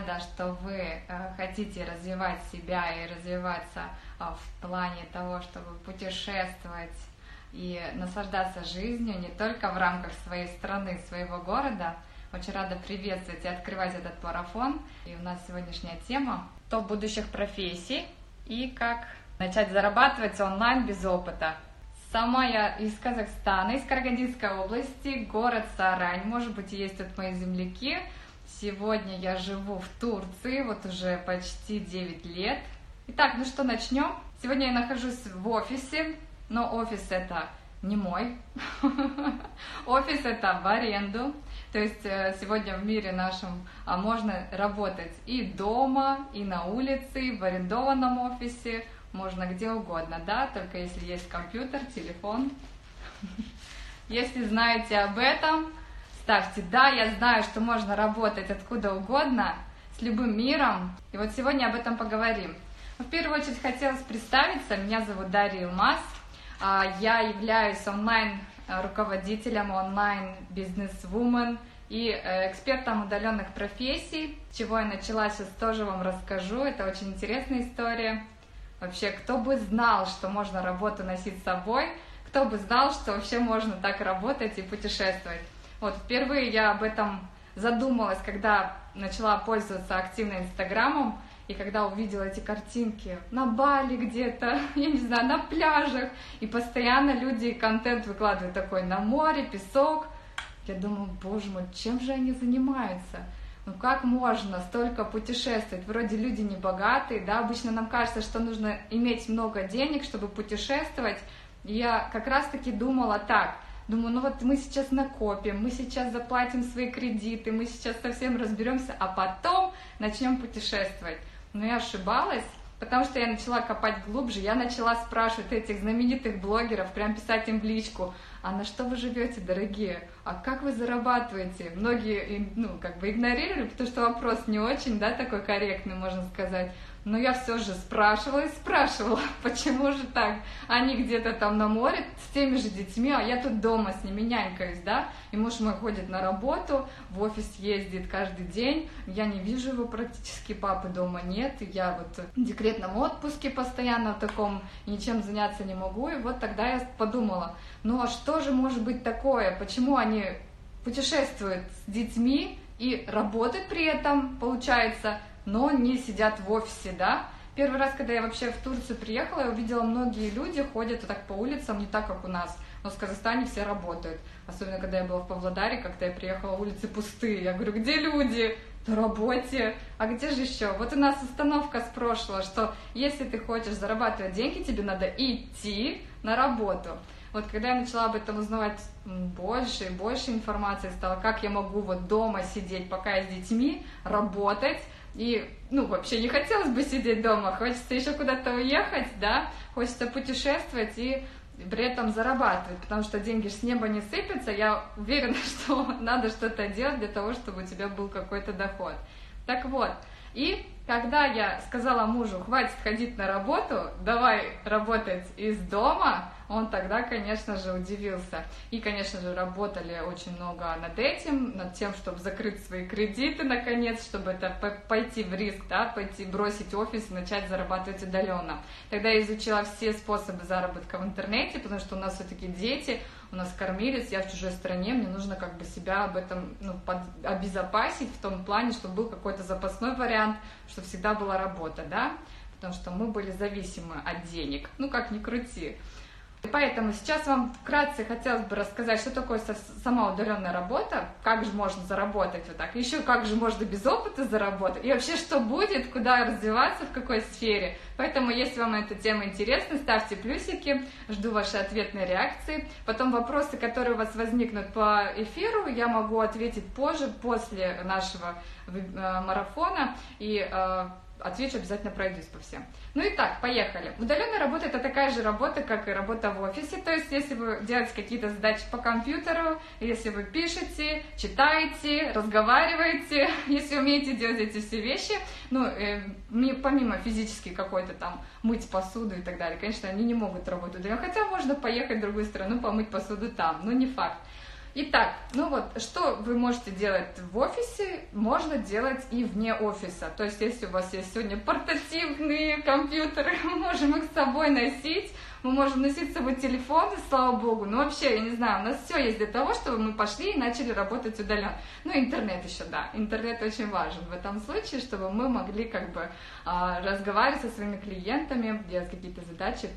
Рада, что вы э, хотите развивать себя и развиваться э, в плане того, чтобы путешествовать и наслаждаться жизнью не только в рамках своей страны, своего города. Очень рада приветствовать и открывать этот марафон. И у нас сегодняшняя тема топ будущих профессий и как начать зарабатывать онлайн без опыта. Сама я из Казахстана, из Карагандинской области, город Сарань. Может быть, есть тут мои земляки. Сегодня я живу в Турции, вот уже почти 9 лет. Итак, ну что, начнем. Сегодня я нахожусь в офисе, но офис это не мой. Офис это в аренду. То есть э, сегодня в мире нашем а, можно работать и дома, и на улице, и в арендованном офисе, можно где угодно, да, только если есть компьютер, телефон. Если знаете об этом, ставьте «Да, я знаю, что можно работать откуда угодно, с любым миром». И вот сегодня об этом поговорим. В первую очередь хотелось представиться. Меня зовут Дарья Илмаз. А, я являюсь онлайн-руководителем, онлайн-бизнес-вумен и э, экспертом удаленных профессий. С чего я начала, сейчас тоже вам расскажу. Это очень интересная история. Вообще, кто бы знал, что можно работу носить с собой, кто бы знал, что вообще можно так работать и путешествовать. Вот впервые я об этом задумалась, когда начала пользоваться активно Инстаграмом, и когда увидела эти картинки на Бали где-то, я не знаю, на пляжах, и постоянно люди контент выкладывают такой на море, песок, я думаю, боже мой, чем же они занимаются? Ну как можно столько путешествовать? Вроде люди не богатые, да, обычно нам кажется, что нужно иметь много денег, чтобы путешествовать. И я как раз-таки думала так, думаю, ну вот мы сейчас накопим, мы сейчас заплатим свои кредиты, мы сейчас совсем разберемся, а потом начнем путешествовать. Но я ошибалась, потому что я начала копать глубже, я начала спрашивать этих знаменитых блогеров, прям писать им в личку, а на что вы живете, дорогие? А как вы зарабатываете? Многие, ну, как бы игнорировали, потому что вопрос не очень, да, такой корректный, можно сказать. Но я все же спрашивала и спрашивала, почему же так? Они где-то там на море с теми же детьми, а я тут дома с ними нянькаюсь, да? И муж мой ходит на работу, в офис ездит каждый день, я не вижу его практически, папы дома нет, я вот в декретном отпуске постоянно в таком, ничем заняться не могу, и вот тогда я подумала, ну а что же может быть такое, почему они путешествуют с детьми и работают при этом, получается, но не сидят в офисе, да. Первый раз, когда я вообще в Турцию приехала, я увидела, многие люди ходят вот так по улицам, не так, как у нас. Но в Казахстане все работают. Особенно, когда я была в Павлодаре, когда я приехала, улицы пустые. Я говорю, где люди? На работе. А где же еще? Вот у нас установка с прошлого, что если ты хочешь зарабатывать деньги, тебе надо идти на работу. Вот когда я начала об этом узнавать больше и больше информации стало, как я могу вот дома сидеть, пока я с детьми, работать, и, ну, вообще не хотелось бы сидеть дома, хочется еще куда-то уехать, да, хочется путешествовать и при этом зарабатывать, потому что деньги с неба не сыпятся, я уверена, что надо что-то делать для того, чтобы у тебя был какой-то доход. Так вот, и когда я сказала мужу, хватит ходить на работу, давай работать из дома, он тогда, конечно же, удивился. И, конечно же, работали очень много над этим, над тем, чтобы закрыть свои кредиты, наконец, чтобы это пойти в риск, да, пойти бросить офис и начать зарабатывать удаленно. Тогда я изучила все способы заработка в интернете, потому что у нас все-таки дети, у нас кормилец, я в чужой стране, мне нужно как бы себя об этом ну, под, обезопасить в том плане, чтобы был какой-то запасной вариант, чтобы всегда была работа, да, потому что мы были зависимы от денег, ну как ни крути. Поэтому сейчас вам вкратце хотелось бы рассказать, что такое сама удаленная работа, как же можно заработать вот так, еще как же можно без опыта заработать, и вообще что будет, куда развиваться, в какой сфере. Поэтому, если вам эта тема интересна, ставьте плюсики, жду ваши ответные реакции. Потом вопросы, которые у вас возникнут по эфиру, я могу ответить позже, после нашего э, марафона, и э, отвечу, обязательно пройдусь по всем. Ну и так, поехали. Удаленная работа это такая же работа, как и работа в офисе. То есть, если вы делаете какие-то задачи по компьютеру, если вы пишете, читаете, разговариваете, если умеете делать эти все вещи, ну, э, помимо физически какой-то там мыть посуду и так далее, конечно, они не могут работать удаленно. Хотя можно поехать в другую страну, помыть посуду там, но не факт. Итак, ну вот, что вы можете делать в офисе, можно делать и вне офиса. То есть, если у вас есть сегодня портативные компьютеры, мы можем их с собой носить, мы можем носить с собой телефоны, слава богу. Ну, вообще, я не знаю, у нас все есть для того, чтобы мы пошли и начали работать удаленно. Ну, интернет еще, да. Интернет очень важен в этом случае, чтобы мы могли как бы а, разговаривать со своими клиентами, делать какие-то задачи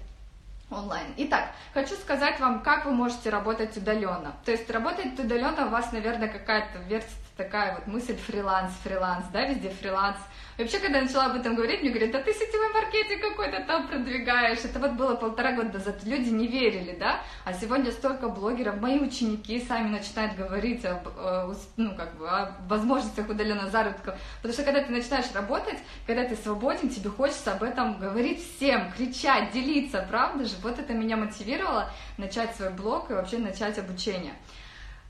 онлайн. Итак, хочу сказать вам, как вы можете работать удаленно. То есть работать удаленно у вас, наверное, какая-то версия такая вот мысль фриланс, фриланс, да, везде фриланс. И вообще, когда я начала об этом говорить, мне говорят, да ты сетевой маркетинг какой-то там продвигаешь. Это вот было полтора года назад, люди не верили, да, а сегодня столько блогеров, мои ученики сами начинают говорить об, э, ну, как бы, о возможностях удаленного заработка. Потому что когда ты начинаешь работать, когда ты свободен, тебе хочется об этом говорить всем, кричать, делиться, правда же? Вот это меня мотивировало начать свой блог и вообще начать обучение.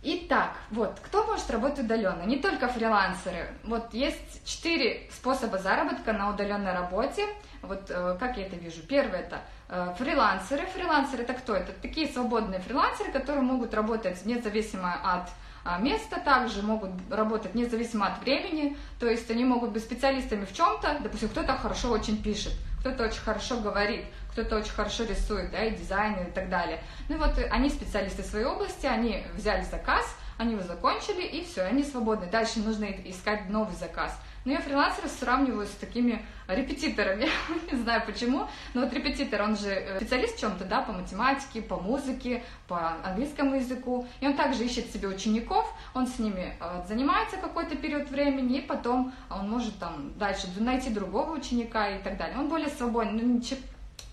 Итак, вот, кто может работать удаленно? Не только фрилансеры. Вот есть четыре способа заработка на удаленной работе. Вот э, как я это вижу. Первый это э, фрилансеры. Фрилансеры это кто? Это такие свободные фрилансеры, которые могут работать независимо от а, места, также могут работать независимо от времени, то есть они могут быть специалистами в чем-то, допустим, кто-то хорошо очень пишет, кто-то очень хорошо говорит, кто-то очень хорошо рисует, да, и дизайн и так далее. Ну вот они специалисты своей области, они взяли заказ, они его закончили, и все, они свободны. Дальше нужно искать новый заказ. Но я фрилансеров сравниваю с такими репетиторами, не знаю почему, но вот репетитор, он же э, специалист в чем-то, да, по математике, по музыке, по английскому языку, и он также ищет себе учеников, он с ними э, занимается какой-то период времени, и потом он может там дальше найти другого ученика и так далее. Он более свободен, ну,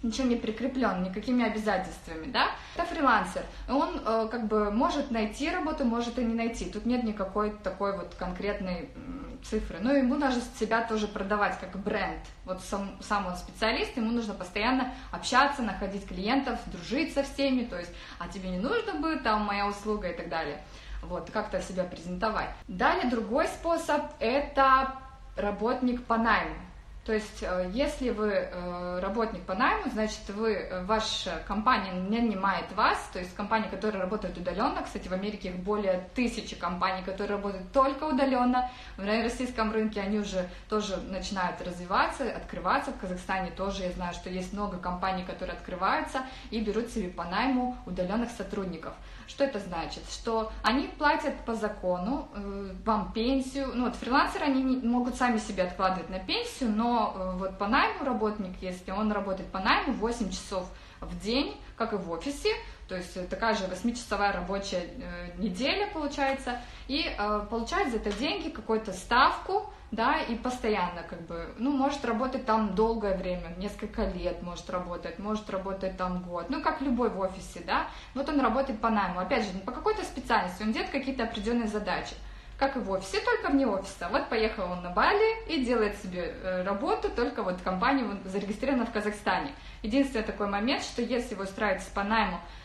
ничего не прикреплен, никакими обязательствами, да, это фрилансер, он э, как бы может найти работу, может и не найти, тут нет никакой такой вот конкретной цифры, но ему нужно себя тоже продавать как бренд, вот сам, сам он специалист, ему нужно постоянно общаться, находить клиентов, дружить со всеми, то есть, а тебе не нужно бы там моя услуга? и так далее, вот, как-то себя презентовать. Далее другой способ – это работник по найму, то есть, э, если вы э, работник по найму, значит, вы, э, ваша компания не нанимает вас, то есть компании, которые работают удаленно, кстати, в Америке их более тысячи компаний, которые работают только удаленно, на российском рынке они уже тоже начинают развиваться, открываться, в Казахстане тоже я знаю, что есть много компаний, которые открываются и берут себе по найму удаленных сотрудников. Что это значит? Что они платят по закону э, вам пенсию. Ну вот фрилансеры, они не, могут сами себе откладывать на пенсию, но э, вот по найму работник, если он работает по найму 8 часов в день, как и в офисе, то есть такая же 8-часовая рабочая э, неделя получается, и э, получает за это деньги, какую-то ставку, да, и постоянно как бы, ну, может работать там долгое время, несколько лет может работать, может работать там год, ну, как любой в офисе, да, вот он работает по найму, опять же, по какой-то специальности, он делает какие-то определенные задачи, как и в офисе, только вне офиса. Вот поехал он на Бали и делает себе э, работу, только вот компания зарегистрирована в Казахстане. Единственный такой момент, что если вы устраиваетесь по найму э,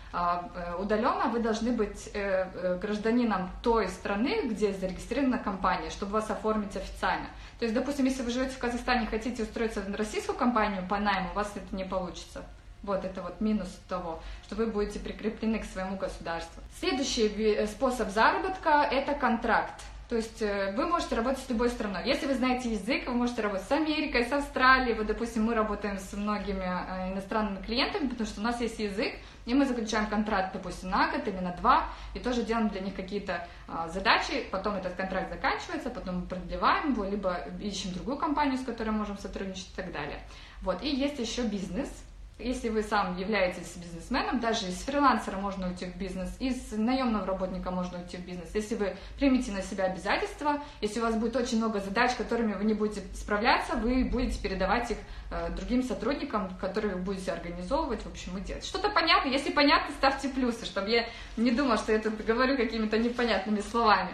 удаленно вы должны быть э, э, гражданином той страны, где зарегистрирована компания, чтобы вас оформить официально. То есть, допустим, если вы живете в Казахстане и хотите устроиться в российскую компанию по найму, у вас это не получится. Вот это вот минус того, что вы будете прикреплены к своему государству. Следующий способ заработка – это контракт. То есть вы можете работать с любой страной. Если вы знаете язык, вы можете работать с Америкой, с Австралией. Вот, допустим, мы работаем с многими иностранными клиентами, потому что у нас есть язык, и мы заключаем контракт, допустим, на год или на два, и тоже делаем для них какие-то а, задачи, потом этот контракт заканчивается, потом мы продлеваем его, либо ищем другую компанию, с которой можем сотрудничать и так далее. Вот, и есть еще бизнес, если вы сам являетесь бизнесменом, даже из фрилансера можно уйти в бизнес, из наемного работника можно уйти в бизнес. Если вы примете на себя обязательства, если у вас будет очень много задач, которыми вы не будете справляться, вы будете передавать их э, другим сотрудникам, которые вы будете организовывать, в общем, и делать. Что-то понятно? Если понятно, ставьте плюсы, чтобы я не думала, что я тут говорю какими-то непонятными словами.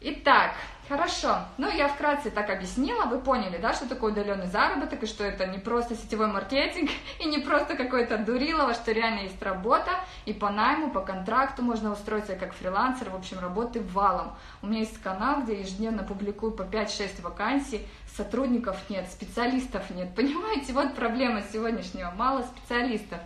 Итак, хорошо. Ну, я вкратце так объяснила, вы поняли, да, что такое удаленный заработок, и что это не просто сетевой маркетинг, и не просто какое-то дурилово, что реально есть работа, и по найму, по контракту можно устроиться как фрилансер, в общем, работы валом. У меня есть канал, где ежедневно публикую по 5-6 вакансий, сотрудников нет, специалистов нет, понимаете, вот проблема сегодняшнего, мало специалистов.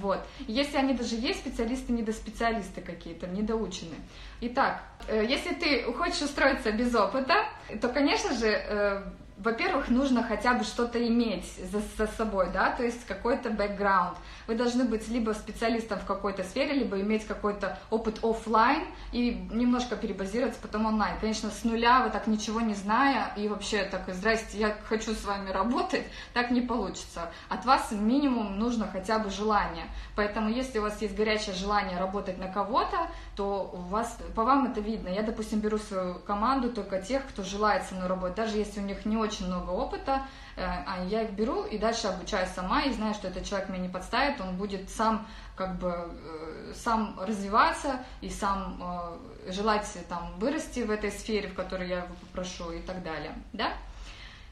Вот. Если они даже есть, специалисты, недоспециалисты какие-то, недоученные. Итак, э, если ты хочешь устроиться без опыта, то, конечно же, э, во-первых, нужно хотя бы что-то иметь за, за собой, да, то есть какой-то бэкграунд. Вы должны быть либо специалистом в какой-то сфере, либо иметь какой-то опыт офлайн и немножко перебазироваться потом онлайн. Конечно, с нуля, вы так ничего не зная, и вообще так, здрасте, я хочу с вами работать, так не получится. От вас минимум нужно хотя бы желание. Поэтому, если у вас есть горячее желание работать на кого-то, то у вас, по вам это видно. Я, допустим, беру свою команду только тех, кто желает со мной работать, даже если у них не очень много опыта, э, а я их беру и дальше обучаю сама, и знаю, что этот человек меня не подставит, он будет сам как бы э, сам развиваться и сам э, желать там вырасти в этой сфере, в которой я его попрошу и так далее, да?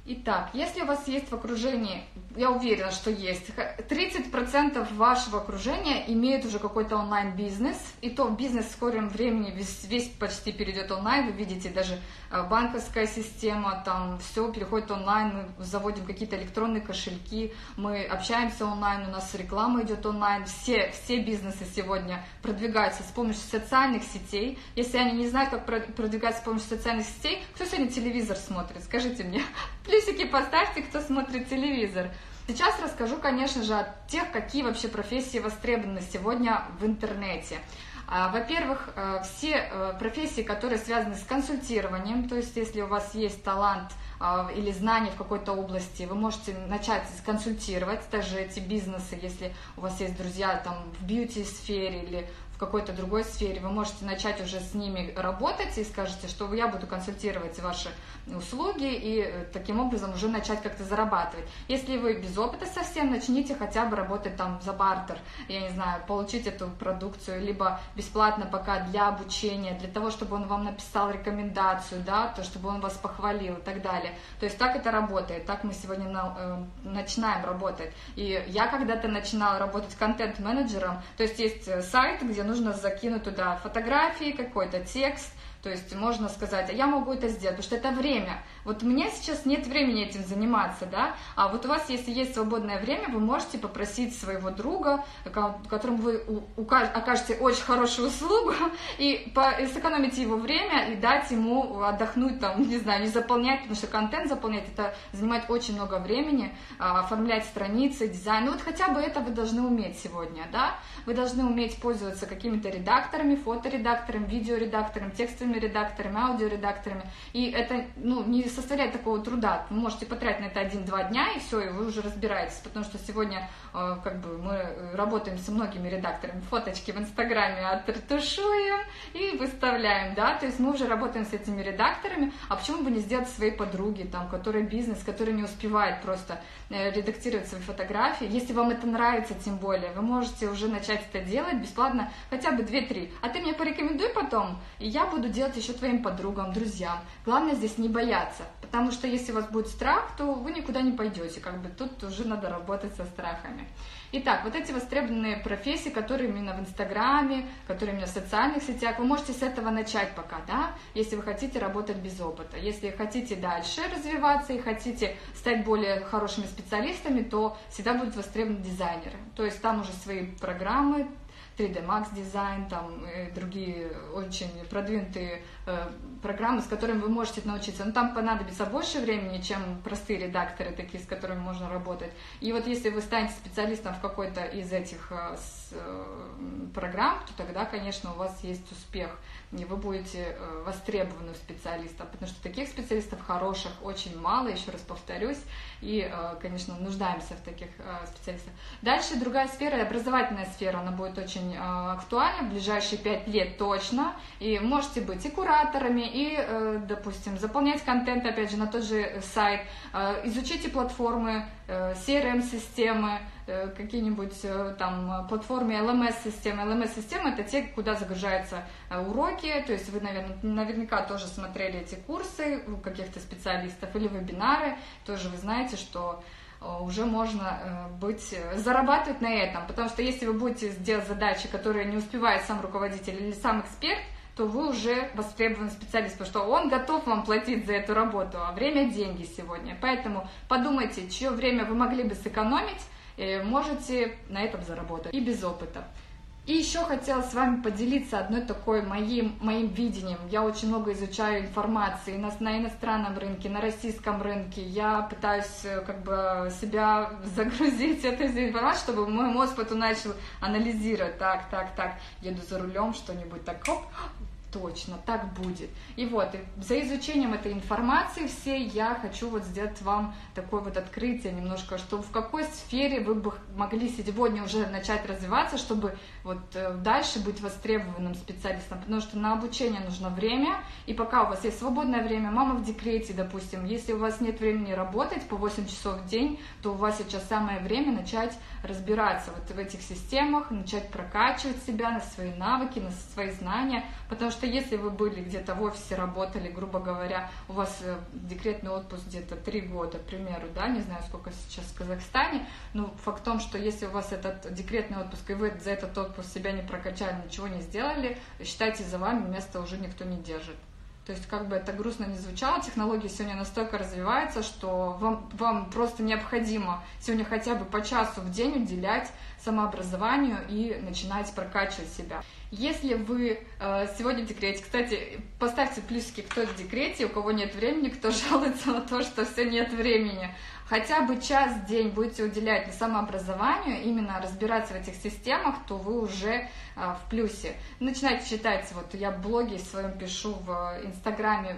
Итак, если у вас есть в окружении, я уверена, что есть, 30% вашего окружения имеют уже какой-то онлайн-бизнес, и то бизнес в скором времени весь, весь почти перейдет онлайн, вы видите, даже э, банковская система, там все переходит онлайн, мы заводим какие-то электронные кошельки, мы общаемся онлайн, у нас реклама идет онлайн, все, все бизнесы сегодня продвигаются с помощью социальных сетей, если они не знают, как продвигаться с помощью социальных сетей, кто сегодня телевизор смотрит, скажите мне, Плюсики поставьте, кто смотрит телевизор. Сейчас расскажу, конечно же, о тех, какие вообще профессии востребованы сегодня в интернете. А, во-первых, э, все э, профессии, которые связаны с консультированием, то есть если у вас есть талант а, или знания в какой-то области, вы можете начать консультировать даже эти бизнесы, если у вас есть друзья там в бьюти-сфере или какой-то другой сфере, вы можете начать уже с ними работать и скажете, что я буду консультировать ваши услуги и э, таким образом уже начать как-то зарабатывать. Если вы без опыта совсем, начните хотя бы работать там за бартер, я не знаю, получить эту продукцию, либо бесплатно пока для обучения, для того, чтобы он вам написал рекомендацию, да, то, чтобы он вас похвалил и так далее. То есть так это работает, так мы сегодня на, э, начинаем работать. И я когда-то начинала работать контент-менеджером, то есть есть э, сайт, где нужно закинуть туда фотографии, какой-то текст, то есть можно сказать, а я могу это сделать, потому что это время. Вот у меня сейчас нет времени этим заниматься, да, а вот у вас, если есть свободное время, вы можете попросить своего друга, которому вы окажете очень хорошую услугу, и, сэкономите его время и дать ему отдохнуть там, не знаю, не заполнять, потому что контент заполнять, это занимает очень много времени, а, оформлять страницы, дизайн, ну вот хотя бы это вы должны уметь сегодня, да, вы должны уметь пользоваться какими-то редакторами, фоторедакторами, видеоредакторами, текстовыми редакторами, аудиоредакторами, и это, ну, не составляет такого труда. Вы можете потратить на это один-два дня, и все, и вы уже разбираетесь, потому что сегодня э, как бы мы работаем с многими редакторами, фоточки в Инстаграме отретушуем и выставляем, да, то есть мы уже работаем с этими редакторами, а почему бы не сделать своей подруги, там, которая бизнес, который не успевает просто э, редактировать свои фотографии, если вам это нравится, тем более, вы можете уже начать это делать бесплатно, хотя бы 2-3, а ты мне порекомендуй потом, и я буду делать еще твоим подругам, друзьям. Главное здесь не бояться. Потому что если у вас будет страх, то вы никуда не пойдете. Как бы тут уже надо работать со страхами. Итак, вот эти востребованные профессии, которые именно в Инстаграме, которые именно в социальных сетях, вы можете с этого начать пока, да, если вы хотите работать без опыта. Если хотите дальше развиваться и хотите стать более хорошими специалистами, то всегда будут востребованы дизайнеры. То есть там уже свои программы, 3D Max Design, там и другие очень продвинутые э, программы, с которыми вы можете научиться. Но там понадобится больше времени, чем простые редакторы, такие, с которыми можно работать. И вот если вы станете специалистом в какой-то из этих э, с, э, программ, то тогда, конечно, у вас есть успех и вы будете э, востребованным специалистом, потому что таких специалистов хороших очень мало, еще раз повторюсь, и, э, конечно, нуждаемся в таких э, специалистах. Дальше другая сфера, образовательная сфера, она будет очень актуальна в ближайшие пять лет точно, и можете быть и кураторами, и, допустим, заполнять контент, опять же, на тот же сайт, изучите платформы, CRM-системы, какие-нибудь там платформе LMS-системы. LMS-системы это те, куда загружаются э, уроки, то есть вы, наверное, наверняка тоже смотрели эти курсы у каких-то специалистов или вебинары, тоже вы знаете, что уже можно быть, зарабатывать на этом, потому что если вы будете делать задачи, которые не успевает сам руководитель или сам эксперт, то вы уже востребованный специалист, потому что он готов вам платить за эту работу, а время – деньги сегодня. Поэтому подумайте, чье время вы могли бы сэкономить, можете на этом заработать и без опыта. И еще хотела с вами поделиться одной такой моим, моим видением. Я очень много изучаю информации на, на иностранном рынке, на российском рынке. Я пытаюсь э, как бы себя загрузить этой информацией, чтобы мой мозг потом начал анализировать. Так, так, так, еду за рулем, что-нибудь так, хоп, точно, так будет. И вот, и за изучением этой информации всей я хочу вот сделать вам такое вот открытие немножко, что в какой сфере вы бы могли сегодня уже начать развиваться, чтобы вот э, дальше быть востребованным специалистом, потому что на обучение нужно время, и пока у вас есть свободное время, мама в декрете, допустим, если у вас нет времени работать по 8 часов в день, то у вас сейчас самое время начать разбираться вот в этих системах, начать прокачивать себя на свои навыки, на свои знания, потому что если вы были где-то в офисе, работали, грубо говоря, у вас э, декретный отпуск где-то три года, к примеру, да, не знаю, сколько сейчас в Казахстане, но факт в том, что если у вас этот декретный отпуск, и вы за этот отпуск себя не прокачали, ничего не сделали, считайте, за вами место уже никто не держит. То есть, как бы это грустно не звучало, технологии сегодня настолько развиваются, что вам, вам просто необходимо сегодня хотя бы по часу в день уделять самообразованию и начинать прокачивать себя. Если вы э, сегодня в декрете, кстати, поставьте плюсики, кто в декрете, у кого нет времени, кто жалуется на то, что все нет времени хотя бы час в день будете уделять самообразованию, именно разбираться в этих системах, то вы уже а, в плюсе. Начинайте читать, вот я блоги своем пишу в Инстаграме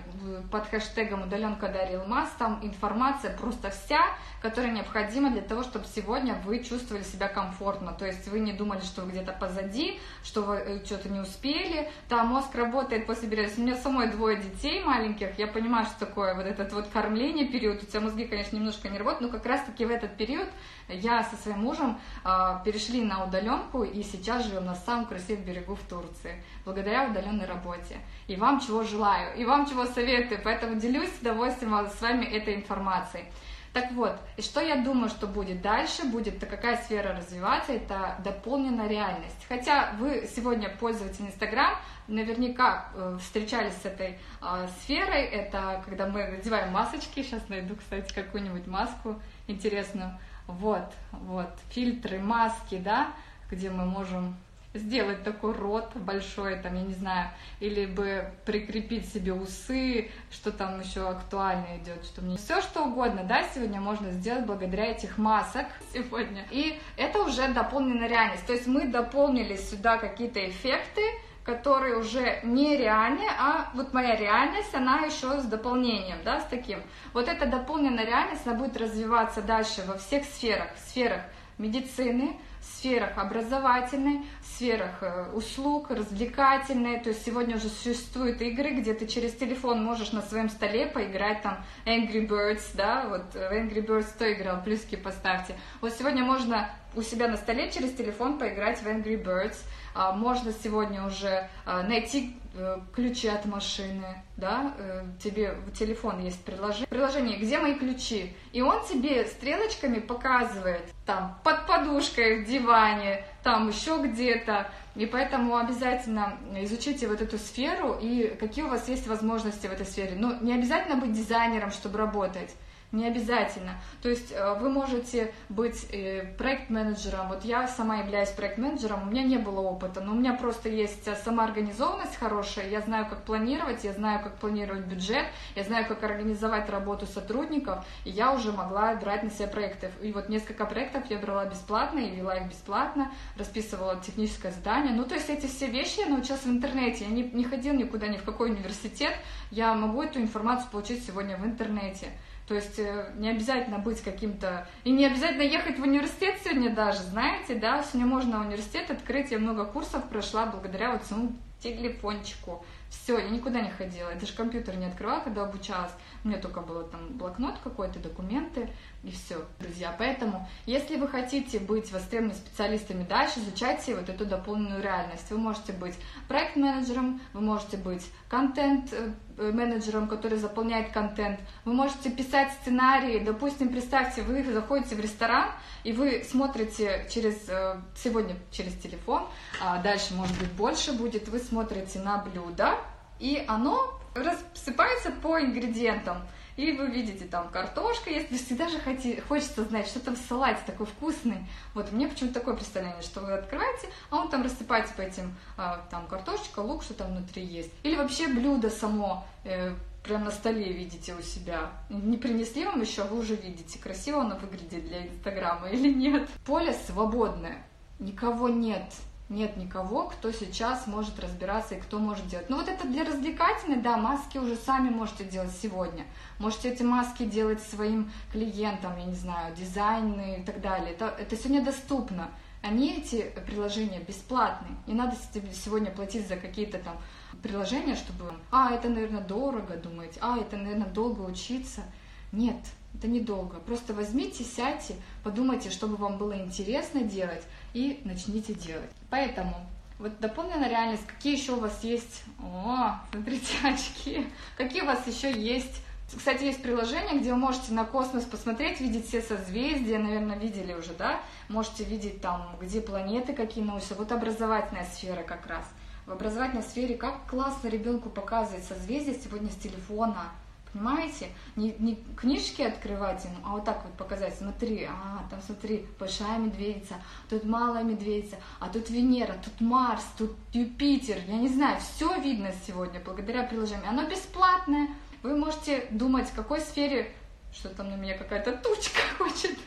под хэштегом удаленка Дарья Илмаз, там информация просто вся, которая необходима для того, чтобы сегодня вы чувствовали себя комфортно, то есть вы не думали, что вы где-то позади, что вы э, что-то не успели, там мозг работает после беременности. У меня самой двое детей маленьких, я понимаю, что такое вот этот вот кормление период, у тебя мозги, конечно, немножко не работают, но как раз-таки в этот период я со своим мужем э, перешли на удаленку и сейчас живем на самом красивом берегу в Турции, благодаря удаленной работе. И вам чего желаю, и вам чего советую, поэтому делюсь с удовольствием с вами этой информацией. Так вот, и что я думаю, что будет дальше, будет какая сфера развиваться, это дополненная реальность. Хотя вы сегодня пользователь Инстаграм, наверняка э, встречались с этой э, сферой, это когда мы надеваем масочки, сейчас найду, кстати, какую-нибудь маску интересную, вот, вот, фильтры, маски, да, где мы можем сделать такой рот большой, там, я не знаю, или бы прикрепить себе усы, что там еще актуально идет, что мне все что угодно, да, сегодня можно сделать благодаря этих масок сегодня. И это уже дополненная реальность, то есть мы дополнили сюда какие-то эффекты, которые уже не реальны, а вот моя реальность, она еще с дополнением, да, с таким. Вот эта дополненная реальность, она будет развиваться дальше во всех сферах, сферах медицины, сферах образовательной, сферах э, услуг, развлекательной. То есть сегодня уже существуют игры, где ты через телефон можешь на своем столе поиграть там Angry Birds, да, вот э, Angry Birds кто играл, плюски поставьте. Вот сегодня можно у себя на столе через телефон поиграть в Angry Birds. А, можно сегодня уже а, найти э, ключи от машины, да, э, тебе в телефон есть приложение, приложение, где мои ключи, и он тебе стрелочками показывает, там, под подушкой в диване, там еще где-то, и поэтому обязательно изучите вот эту сферу и какие у вас есть возможности в этой сфере. Ну, не обязательно быть дизайнером, чтобы работать, не обязательно. То есть э, вы можете быть э, проект-менеджером. Вот я сама являюсь проект-менеджером, у меня не было опыта, но у меня просто есть э, самоорганизованность хорошая, я знаю, как планировать, я знаю, как планировать бюджет, я знаю, как организовать работу сотрудников, и я уже могла брать на себя проекты. И вот несколько проектов я брала бесплатно и вела их бесплатно, расписывала техническое задание. Ну, то есть эти все вещи я научилась в интернете, я не, не ходила никуда, ни в какой университет, я могу эту информацию получить сегодня в интернете. То есть э, не обязательно быть каким-то... И не обязательно ехать в университет сегодня даже, знаете, да? Сегодня можно университет открыть. Я много курсов прошла благодаря вот своему телефончику. Все, я никуда не ходила. Я даже компьютер не открывала, когда обучалась. У меня только было там блокнот какой-то, документы и все, друзья. Поэтому, если вы хотите быть востребованными специалистами дальше, изучайте вот эту дополненную реальность. Вы можете быть проект-менеджером, вы можете быть контент-менеджером, который заполняет контент, вы можете писать сценарии. Допустим, представьте, вы заходите в ресторан, и вы смотрите через, э, сегодня через телефон, а дальше, может быть, больше будет, вы смотрите на блюдо, и оно рассыпается по ингредиентам. И вы видите, там картошка вы всегда же хотите, хочется знать, что там в салате такой вкусный. Вот мне почему-то такое представление, что вы открываете, а он там рассыпается по этим, а, там картошечка, лук, что там внутри есть. Или вообще блюдо само, э, прям на столе видите у себя. Не принесли вам еще, вы уже видите, красиво оно выглядит для Инстаграма или нет. Поле свободное, никого нет нет никого, кто сейчас может разбираться и кто может делать. Ну вот это для развлекательной, да, маски уже сами можете делать сегодня. Можете эти маски делать своим клиентам, я не знаю, дизайны и так далее. Это, это сегодня доступно. Они, эти приложения, бесплатные. Не надо сегодня платить за какие-то там приложения, чтобы, а, это, наверное, дорого, думаете, а, это, наверное, долго учиться. Нет, это недолго. Просто возьмите, сядьте, подумайте, чтобы вам было интересно делать, и начните делать. Поэтому вот дополненная реальность, какие еще у вас есть, о, смотрите, очки, какие у вас еще есть кстати, есть приложение, где вы можете на космос посмотреть, видеть все созвездия, наверное, видели уже, да? Можете видеть там, где планеты какие находятся. Вот образовательная сфера как раз. В образовательной сфере как классно ребенку показывать созвездия сегодня с телефона. Понимаете? Не, не книжки открывать им, а вот так вот показать. Смотри, а, там смотри, большая медведица, тут малая медведица, а тут Венера, тут Марс, тут Юпитер. Я не знаю, все видно сегодня благодаря приложению. Оно бесплатное. Вы можете думать, в какой сфере, что там на меня какая-то тучка хочет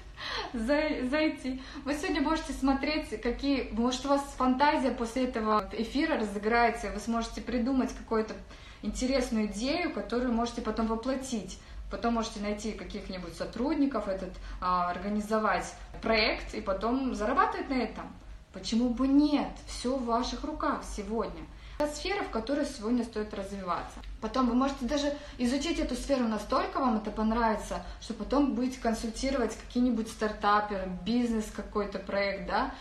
зайти. Вы сегодня можете смотреть, какие, может у вас фантазия после этого эфира разыграется, вы сможете придумать какое-то интересную идею, которую можете потом воплотить. Потом можете найти каких-нибудь сотрудников, этот, а, организовать проект и потом зарабатывать на этом. Почему бы нет? Все в ваших руках сегодня. Это сфера, в которой сегодня стоит развиваться. Потом вы можете даже изучить эту сферу настолько, вам это понравится, что потом будете консультировать какие-нибудь стартаперы, бизнес какой-то проект, да,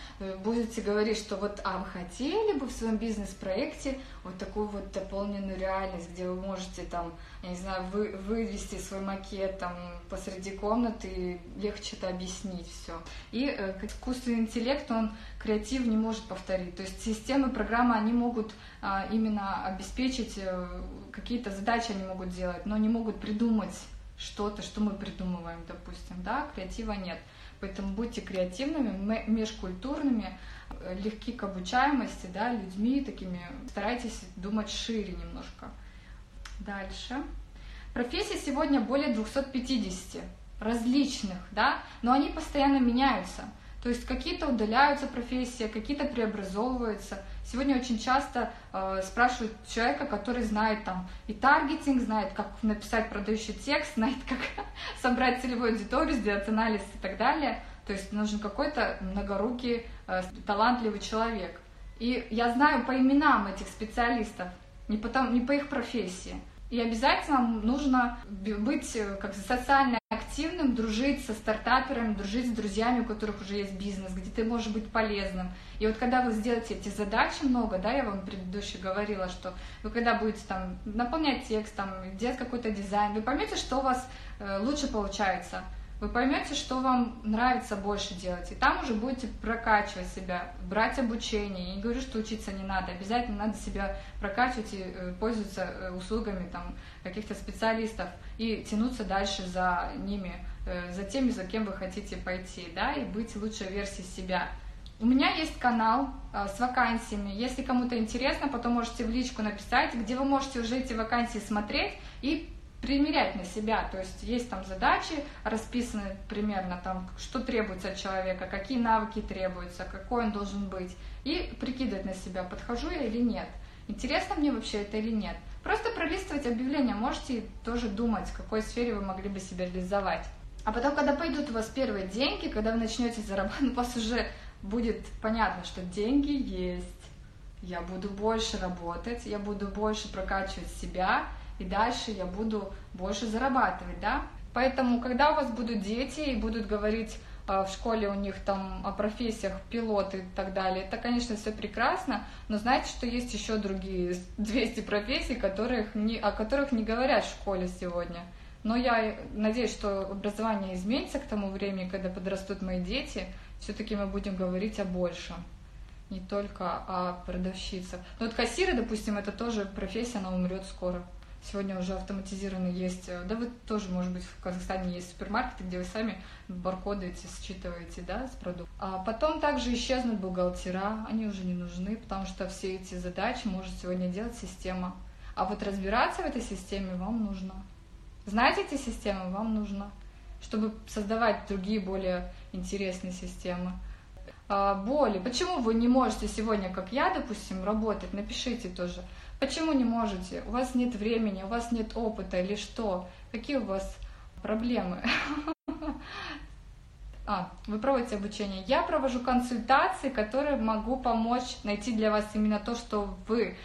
будете говорить, что вот, а вы хотели бы в своем бизнес-проекте вот такую вот дополненную реальность, где вы можете там, я не знаю, вы, вывести свой макет там посреди комнаты и легче это объяснить все. И э, искусственный интеллект, он креатив не может повторить. То есть системы, программы, они могут а, именно обеспечить э, какие-то задачи они могут делать, но не могут придумать что-то, что мы придумываем, допустим, да, креатива нет. Поэтому будьте креативными, межкультурными, э, легки к обучаемости, да, людьми такими. Старайтесь думать шире немножко. Дальше. Профессий сегодня более 250 различных, да, но они постоянно меняются. То есть какие-то удаляются профессии, какие-то преобразовываются. Сегодня очень часто э, спрашивают человека, который знает там и таргетинг, знает, как написать продающий текст, знает, как собрать целевую аудиторию, сделать анализ и так далее. То есть нужен какой-то многорукий, э, талантливый человек. И я знаю по именам этих специалистов, не, потом, не по их профессии. И обязательно нужно быть э, как социально активным, дружить со стартаперами, дружить с друзьями, у которых уже есть бизнес, где ты можешь быть полезным. И вот когда вы сделаете эти задачи много, да, я вам предыдущий говорила, что вы когда будете там наполнять текст, там, делать какой-то дизайн, вы поймете, что у вас э, лучше получается – вы поймете, что вам нравится больше делать, и там уже будете прокачивать себя, брать обучение. Я не говорю, что учиться не надо, обязательно надо себя прокачивать и э, пользоваться э, услугами там, каких-то специалистов и тянуться дальше за ними, э, за теми, за кем вы хотите пойти, да, и быть лучшей версией себя. У меня есть канал с вакансиями. Если кому-то интересно, потом можете в личку написать, где вы можете уже эти вакансии смотреть и примерять на себя, то есть есть там задачи расписаны примерно там, что требуется от человека, какие навыки требуются, какой он должен быть, и прикидывать на себя, подхожу я или нет, интересно мне вообще это или нет. Просто пролистывать объявления, можете тоже думать, в какой сфере вы могли бы себя реализовать. А потом, когда пойдут у вас первые деньги, когда вы начнете зарабатывать, у вас уже будет понятно, что деньги есть, я буду больше работать, я буду больше прокачивать себя, и дальше я буду больше зарабатывать, да. Поэтому, когда у вас будут дети и будут говорить а, в школе у них там о профессиях пилоты и так далее, это, конечно, все прекрасно, но знаете, что есть еще другие 200 профессий, которых не, о которых не говорят в школе сегодня. Но я надеюсь, что образование изменится к тому времени, когда подрастут мои дети, все-таки мы будем говорить о большем не только о продавщицах. Но вот кассиры, допустим, это тоже профессия, она умрет скоро Сегодня уже автоматизированно есть, э, да вы тоже, может быть, в Казахстане есть супермаркеты, где вы сами баркоды эти считываете, да, с продуктов. А потом также исчезнут бухгалтера, они уже не нужны, потому что все эти задачи может сегодня делать система. А вот разбираться в этой системе вам нужно. Знать эти системы вам нужно, чтобы создавать другие более интересные системы. А, боли. Почему вы не можете сегодня, как я, допустим, работать? Напишите тоже. Почему не можете? У вас нет времени, у вас нет опыта или что? Какие у вас проблемы? А, вы проводите обучение. Я провожу консультации, которые могу помочь найти для вас именно то, что вы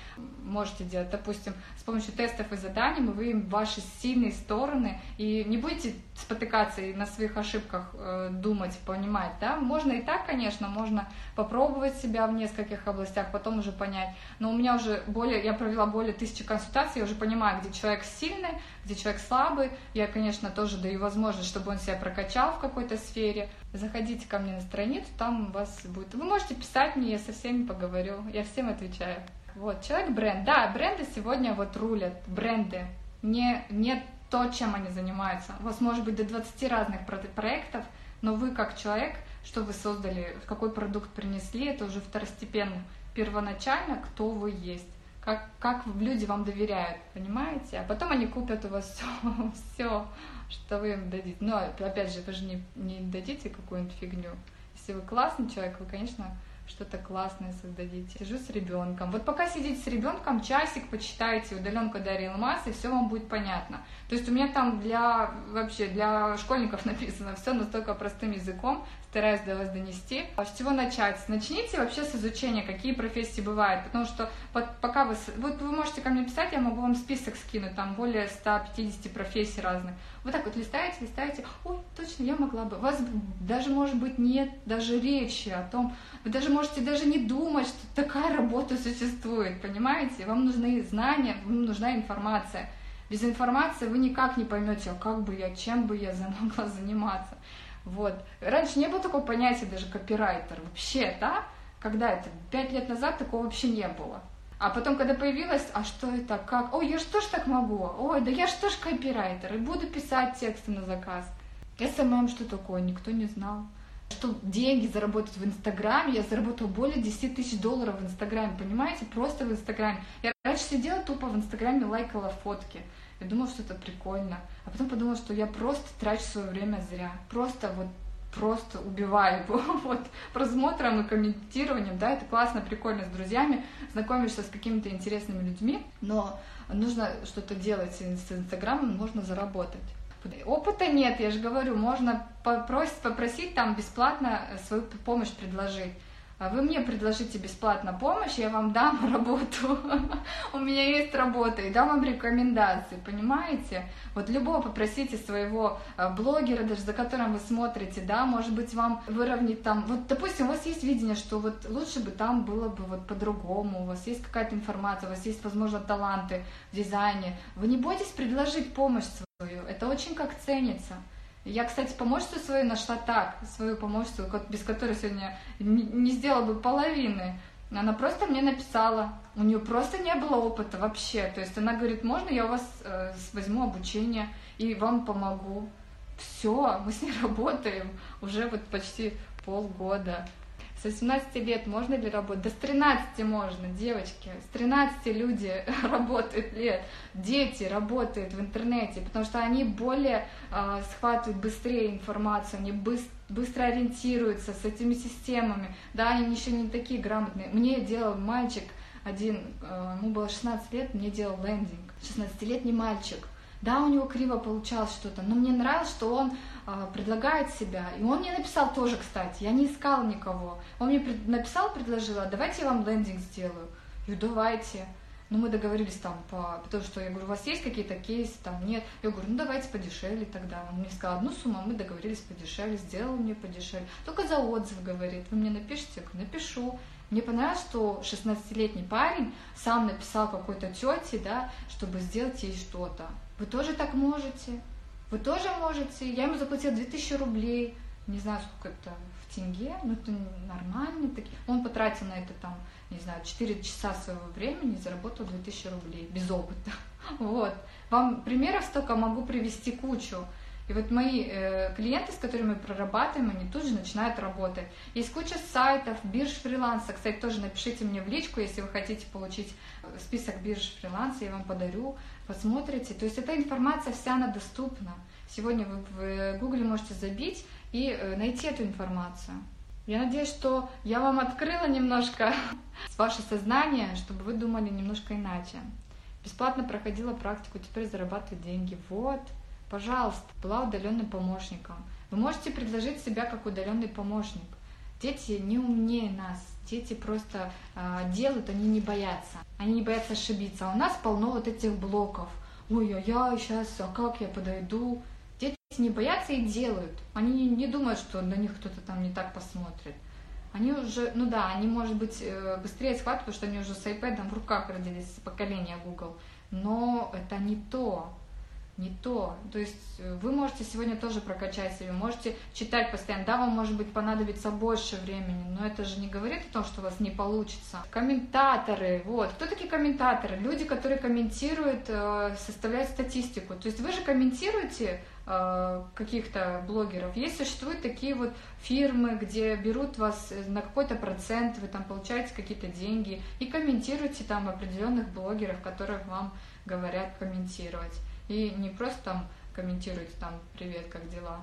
можете делать. Допустим, с помощью тестов и заданий мы выявим ваши сильные стороны и не будете спотыкаться и на своих ошибках э, думать, понимать, да? Можно и так, конечно, можно попробовать себя в нескольких областях, потом уже понять. Но у меня уже более, я провела более тысячи консультаций, я уже понимаю, где человек сильный, где человек слабый. Я, конечно, тоже даю возможность, чтобы он себя прокачал в какой-то сфере. Заходите ко мне на страницу, там у вас будет... Вы можете писать мне, я со всеми поговорю, я всем отвечаю. Вот, человек-бренд. Да, бренды сегодня вот рулят, бренды. Не, не то, чем они занимаются. У вас может быть до 20 разных проектов, но вы как человек, что вы создали, какой продукт принесли, это уже второстепенно. Первоначально, кто вы есть как, как люди вам доверяют, понимаете? А потом они купят у вас все, что вы им дадите. Но опять же, вы же не, не дадите какую-нибудь фигню. Если вы классный человек, вы, конечно, что-то классное создадите. Сижу с ребенком. Вот пока сидите с ребенком, часик почитайте удаленка Дарьи Алмаз, и все вам будет понятно. То есть у меня там для вообще для школьников написано все настолько простым языком, стараюсь до вас донести. А с чего начать? Начните вообще с изучения, какие профессии бывают, потому что пока вы... Вот вы можете ко мне писать, я могу вам список скинуть, там более 150 профессий разных. Вот так вот листаете, листаете, ой, точно, я могла бы. У вас даже, может быть, нет даже речи о том, вы даже можете даже не думать, что такая работа существует, понимаете? Вам нужны знания, вам нужна информация. Без информации вы никак не поймете, как бы я, чем бы я могла заниматься. Вот. Раньше не было такого понятия даже копирайтер. Вообще, да? Когда это? Пять лет назад такого вообще не было. А потом, когда появилось, а что это, как? Ой, я что ж так могу? Ой, да я что ж копирайтер? И буду писать тексты на заказ. SMM что такое? Никто не знал. Что деньги заработать в Инстаграме, я заработала более 10 тысяч долларов в Инстаграме, понимаете? Просто в Инстаграме. Я раньше сидела тупо в Инстаграме, лайкала фотки. Я думала, что это прикольно. А потом подумала, что я просто трачу свое время зря. Просто вот просто убиваю вот, просмотром и комментированием, да, это классно, прикольно с друзьями, знакомишься с какими-то интересными людьми, но нужно что-то делать с Инстаграмом, можно заработать. Опыта нет, я же говорю, можно попросить, попросить там бесплатно свою помощь предложить. А вы мне предложите бесплатно помощь, я вам дам работу. У меня есть работа и дам вам рекомендации, понимаете? Вот любого попросите своего а, блогера, даже за которым вы смотрите, да, может быть, вам выровнять там, вот, допустим, у вас есть видение, что вот лучше бы там было бы вот по-другому, у вас есть какая-то информация, у вас есть, возможно, таланты в дизайне. Вы не бойтесь предложить помощь свою, это очень как ценится. Я, кстати, помощницу свою нашла так, свою помощницу, без которой сегодня не сделала бы половины. Она просто мне написала, у нее просто не было опыта вообще. То есть она говорит, можно я у вас э, возьму обучение и вам помогу. Все, мы с ней работаем уже вот почти полгода. С 18 лет можно ли работать? Да с 13 можно, девочки. С 13 люди работают лет. Дети работают в интернете, потому что они более э, схватывают быстрее информацию, они быстро быстро ориентируются с этими системами, да, они еще не такие грамотные. Мне делал мальчик один, э, ему было 16 лет, мне делал лендинг, 16-летний мальчик, да, у него криво получалось что-то, но мне нравилось, что он э, предлагает себя. И он мне написал тоже, кстати, я не искала никого. Он мне пред, написал, предложил, а давайте я вам лендинг сделаю. Я говорю, давайте. Ну, мы договорились там, по, потому что я говорю, у вас есть какие-то кейсы, там нет. Я говорю, ну давайте подешевле тогда. Он мне сказал одну сумму, а мы договорились подешевле, сделал мне подешевле. Только за отзыв, говорит, вы мне напишите? Я говорю, напишу. Мне понравилось, что 16-летний парень сам написал какой-то тете, да, чтобы сделать ей что-то. Вы тоже так можете. Вы тоже можете. Я ему заплатила 2000 рублей. Не знаю, сколько это в тенге, но это нормально. Он потратил на это там, не знаю, 4 часа своего времени и заработал 2000 рублей без опыта. Вот. Вам примеров столько могу привести кучу. И вот мои э, клиенты, с которыми мы прорабатываем, они тут же начинают работать. Есть куча сайтов, бирж фриланса. Кстати, тоже напишите мне в личку, если вы хотите получить э, список бирж фриланса, я вам подарю, посмотрите. То есть эта информация вся, она доступна. Сегодня вы в Гугле можете забить и э, найти эту информацию. Я надеюсь, что я вам открыла немножко ваше сознание, чтобы вы думали немножко иначе. Бесплатно проходила практику, теперь зарабатываю деньги. Вот, Пожалуйста, была удаленным помощником. Вы можете предложить себя как удаленный помощник. Дети не умнее нас. Дети просто э, делают, они не боятся. Они не боятся ошибиться. А у нас полно вот этих блоков. Ой, я сейчас, а как я подойду? Дети не боятся и делают. Они не, думают, что на них кто-то там не так посмотрит. Они уже, ну да, они, может быть, э, быстрее схватывают, потому что они уже с iPad в руках родились, с поколения Google. Но это не то не то. То есть э, вы можете сегодня тоже прокачать себя, можете читать постоянно. Да, вам может быть понадобится больше времени, но это же не говорит о том, что у вас не получится. Комментаторы, вот. Кто такие комментаторы? Люди, которые комментируют, э, составляют статистику. То есть вы же комментируете э, каких-то блогеров. Есть существуют такие вот фирмы, где берут вас на какой-то процент, вы там получаете какие-то деньги и комментируете там определенных блогеров, которых вам говорят комментировать. И не просто там комментируйте там «Привет, как дела?»,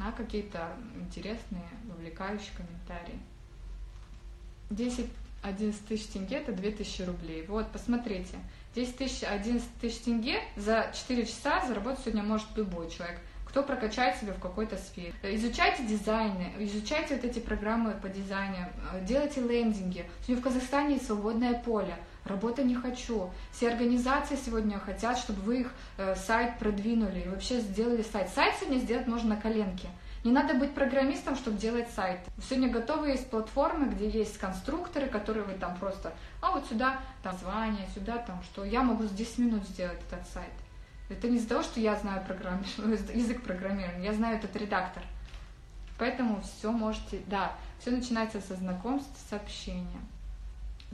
а какие-то интересные, вовлекающие комментарии. 10-11 тысяч тенге – это 2000 рублей. Вот, посмотрите, 10 тысяч, 11 тысяч тенге за 4 часа заработать сегодня может любой человек – кто прокачает себя в какой-то сфере. Изучайте дизайны, изучайте вот эти программы по дизайну, делайте лендинги. Сегодня в Казахстане свободное поле – работы не хочу. Все организации сегодня хотят, чтобы вы их э, сайт продвинули и вообще сделали сайт. Сайт сегодня сделать можно на коленке. Не надо быть программистом, чтобы делать сайт. Сегодня готовы есть платформы, где есть конструкторы, которые вы там просто, а вот сюда там звание, сюда там что. Я могу за 10 минут сделать этот сайт. Это не из-за того, что я знаю программ... язык программирования, я знаю этот редактор. Поэтому все можете, да, все начинается со знакомств, с общения.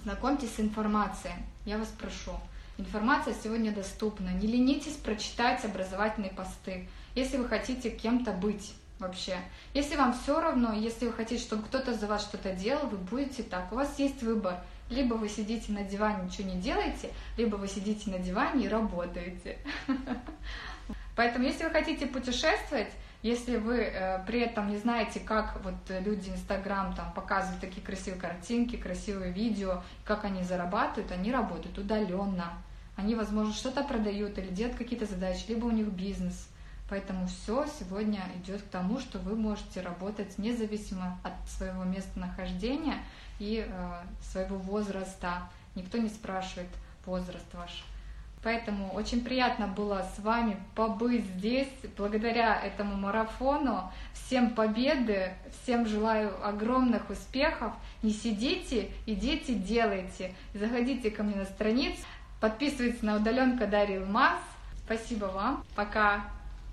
Знакомьтесь с информацией. Я вас прошу. Информация сегодня доступна. Не ленитесь прочитать образовательные посты, если вы хотите кем-то быть вообще. Если вам все равно, если вы хотите, чтобы кто-то за вас что-то делал, вы будете так. У вас есть выбор. Либо вы сидите на диване, ничего не делаете, либо вы сидите на диване и работаете. Поэтому, если вы хотите путешествовать, если вы э, при этом не знаете, как вот люди Инстаграм там показывают такие красивые картинки, красивые видео, как они зарабатывают, они работают удаленно. Они, возможно, что-то продают или делают какие-то задачи, либо у них бизнес. Поэтому все сегодня идет к тому, что вы можете работать независимо от своего местонахождения и э, своего возраста. Никто не спрашивает возраст ваш. Поэтому очень приятно было с вами побыть здесь, благодаря этому марафону. Всем победы, всем желаю огромных успехов. Не сидите, идите, делайте. Заходите ко мне на страницу, подписывайтесь на удаленка Дарья Илмаз. Спасибо вам. Пока.